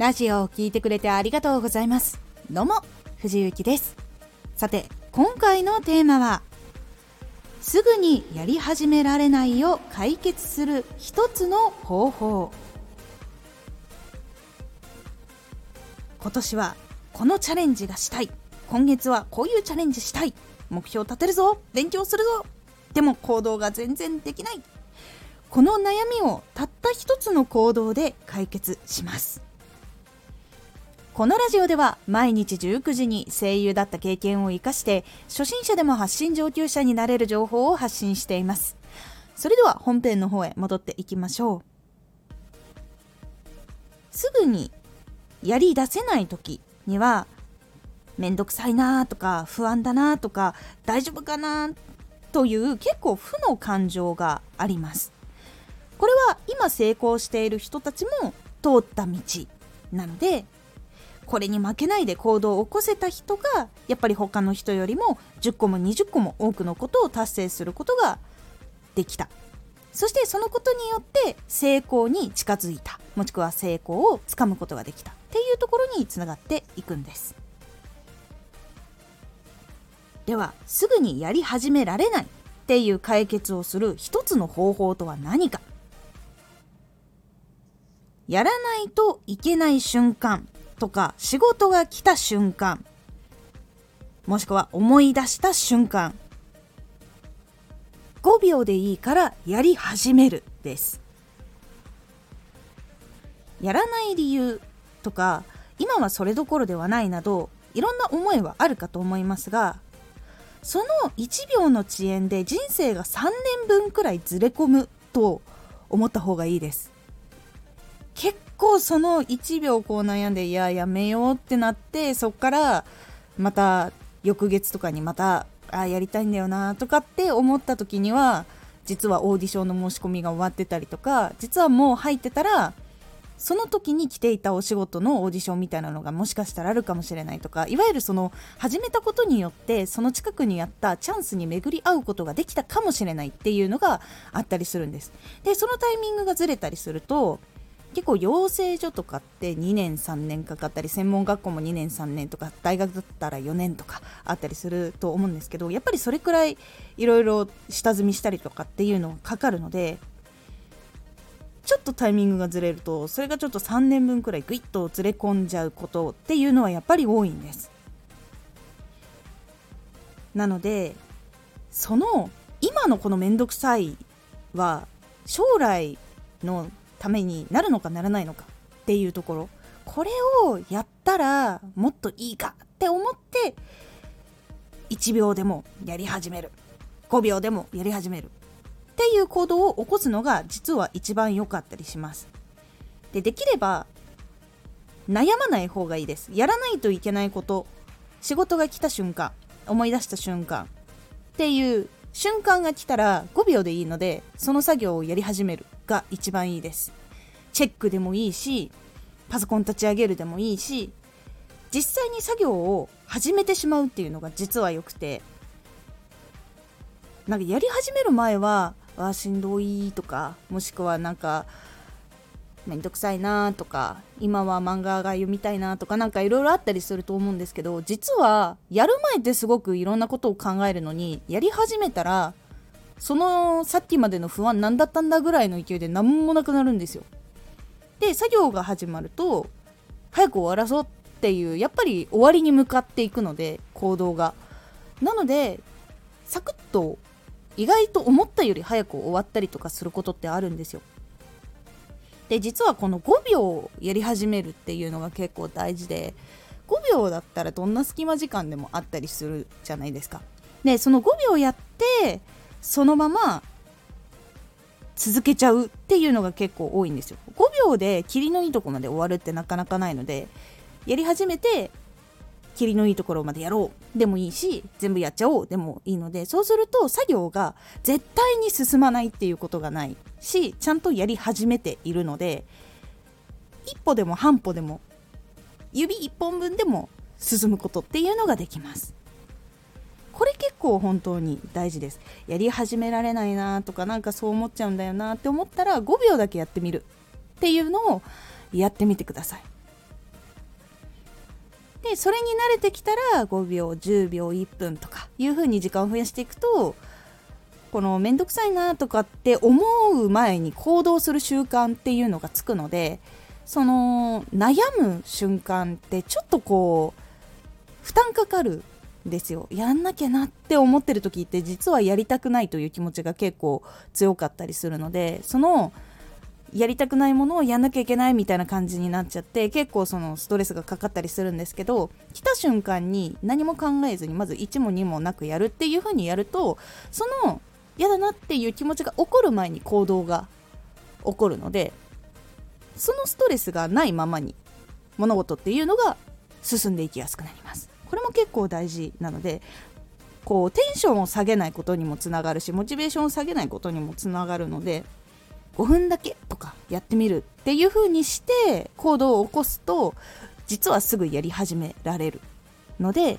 ラジオを聴いてくれてありがとうございます。どうも藤幸です。さて今回のテーマはすぐにやり始められないを解決する一つの方法。今年はこのチャレンジがしたい。今月はこういうチャレンジしたい。目標立てるぞ。勉強するぞ。でも行動が全然できない。この悩みをたった一つの行動で解決します。このラジオでは毎日19時に声優だった経験を生かして初心者でも発信上級者になれる情報を発信しています。それでは本編の方へ戻っていきましょう。すぐにやり出せない時にはめんどくさいなとか不安だなとか大丈夫かなという結構負の感情があります。これは今成功している人たちも通った道なのでこれに負けないで行動を起こせた人がやっぱり他の人よりも10個も20個も多くのことを達成することができた。そしてそのことによって成功に近づいた。もしくは成功をつかむことができた。っていうところにつながっていくんです。ではすぐにやり始められない。っていう解決をする一つの方法とは何か。やらないといけない瞬間。とか仕事が来た瞬間もしくは思い出した瞬間5秒でいいからやり始めるです。やらない理由とか今はそれどころではないなどいろんな思いはあるかと思いますがその1秒の遅延で人生が3年分くらいずれ込むと思った方がいいです。結構その1秒こう悩んでいややめようってなってそっからまた翌月とかにまたあやりたいんだよなとかって思った時には実はオーディションの申し込みが終わってたりとか実はもう入ってたらその時に来ていたお仕事のオーディションみたいなのがもしかしたらあるかもしれないとかいわゆるその始めたことによってその近くにあったチャンスに巡り合うことができたかもしれないっていうのがあったりするんです。でそのタイミングがずれたりすると結構養成所とかって2年3年かかったり専門学校も2年3年とか大学だったら4年とかあったりすると思うんですけどやっぱりそれくらいいろいろ下積みしたりとかっていうのがかかるのでちょっとタイミングがずれるとそれがちょっと3年分くらいグイッとずれ込んじゃうことっていうのはやっぱり多いんです。なのでその今のこの面倒くさいは将来のためになるのかならないのかっていうところ。これをやったらもっといいかって思って1秒でもやり始める。5秒でもやり始めるっていう行動を起こすのが実は一番良かったりします。でできれば悩まない方がいいです。やらないといけないこと仕事が来た瞬間思い出した瞬間っていう瞬間が来たら5秒でいいのでその作業をやり始める。が一番いいです。チェックでもいいしパソコン立ち上げるでもいいし実際に作業を始めてしまうっていうのが実は良くてなんかやり始める前はあしんどいとかもしくはなんかめんどくさいなとか今は漫画が読みたいなとかなんかいろいろあったりすると思うんですけど実はやる前ってすごくいろんなことを考えるのにやり始めたらそのさっきまでの不安何だったんだぐらいの勢いで何もなくなるんですよ。で作業が始まると早く終わらそうっていうやっぱり終わりに向かっていくので行動が。なのでサクッと意外と思ったより早く終わったりとかすることってあるんですよ。で実はこの5秒やり始めるっていうのが結構大事で5秒だったらどんな隙間時間でもあったりするじゃないですか。でその5秒やってそのまま続けちゃうっていうのが結構多いんですよ。5秒で霧のいいとこまで終わるってなかなかないのでやり始めて霧のいいところまでやろう。でもいいし全部やっちゃおうでもいいのでそうすると作業が絶対に進まないっていうことがないしちゃんとやり始めているので一歩でも半歩でも指一本分でも進むことっていうのができます。構本当に大事です。やり始められないなとかなんかそう思っちゃうんだよなって思ったら5秒だけやってみる。っていうのをやってみてください。でそれに慣れてきたら5秒10秒1分とかいう風に時間を増やしていくとこの面倒くさいなとかって思う前に行動する習慣っていうのがつくのでその悩む瞬間ってちょっとこう負担かかるですよ。やんなきゃなって思ってる時って実はやりたくないという気持ちが結構強かったりするのでそのやりたくないものをやんなきゃいけないみたいな感じになっちゃって結構そのストレスがかかったりするんですけど来た瞬間に何も考えずにまず1も2もなくやるっていう風にやるとその嫌だなっていう気持ちが起こる前に行動が起こるのでそのストレスがないままに物事っていうのが進んでいきやすくなります。これも結構大事なのでこうテンションを下げないことにもつながるしモチベーションを下げないことにもつながるので5分だけとかやってみるっていう風にして行動を起こすと実はすぐやり始められるので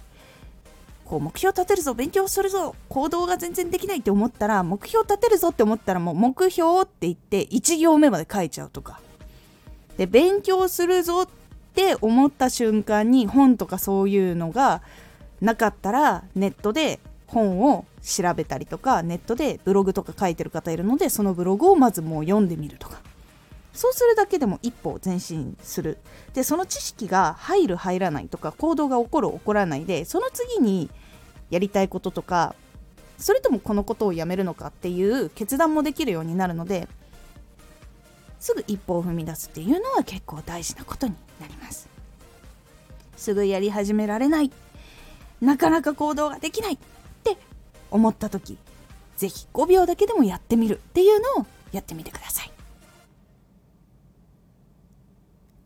こう目標立てるぞ勉強するぞ行動が全然できないって思ったら目標立てるぞって思ったらもう目標って言って1行目まで書いちゃうとか。で勉強するぞってって思った瞬間に本とかそういうのがなかったらネットで本を調べたりとかネットでブログとか書いてる方いるのでそのブログをまずもう読んでみるとか。そうするだけでも一歩前進する。でその知識が入る入らないとか行動が起こる起こらないでその次にやりたいこととかそれともこのことをやめるのかっていう決断もできるようになるのですぐ一歩を踏み出すっていうのは結構大事なことになります。すぐやり始められない。なかなか行動ができないって思った時是非5秒だけでもやってみるっていうのをやってみてください。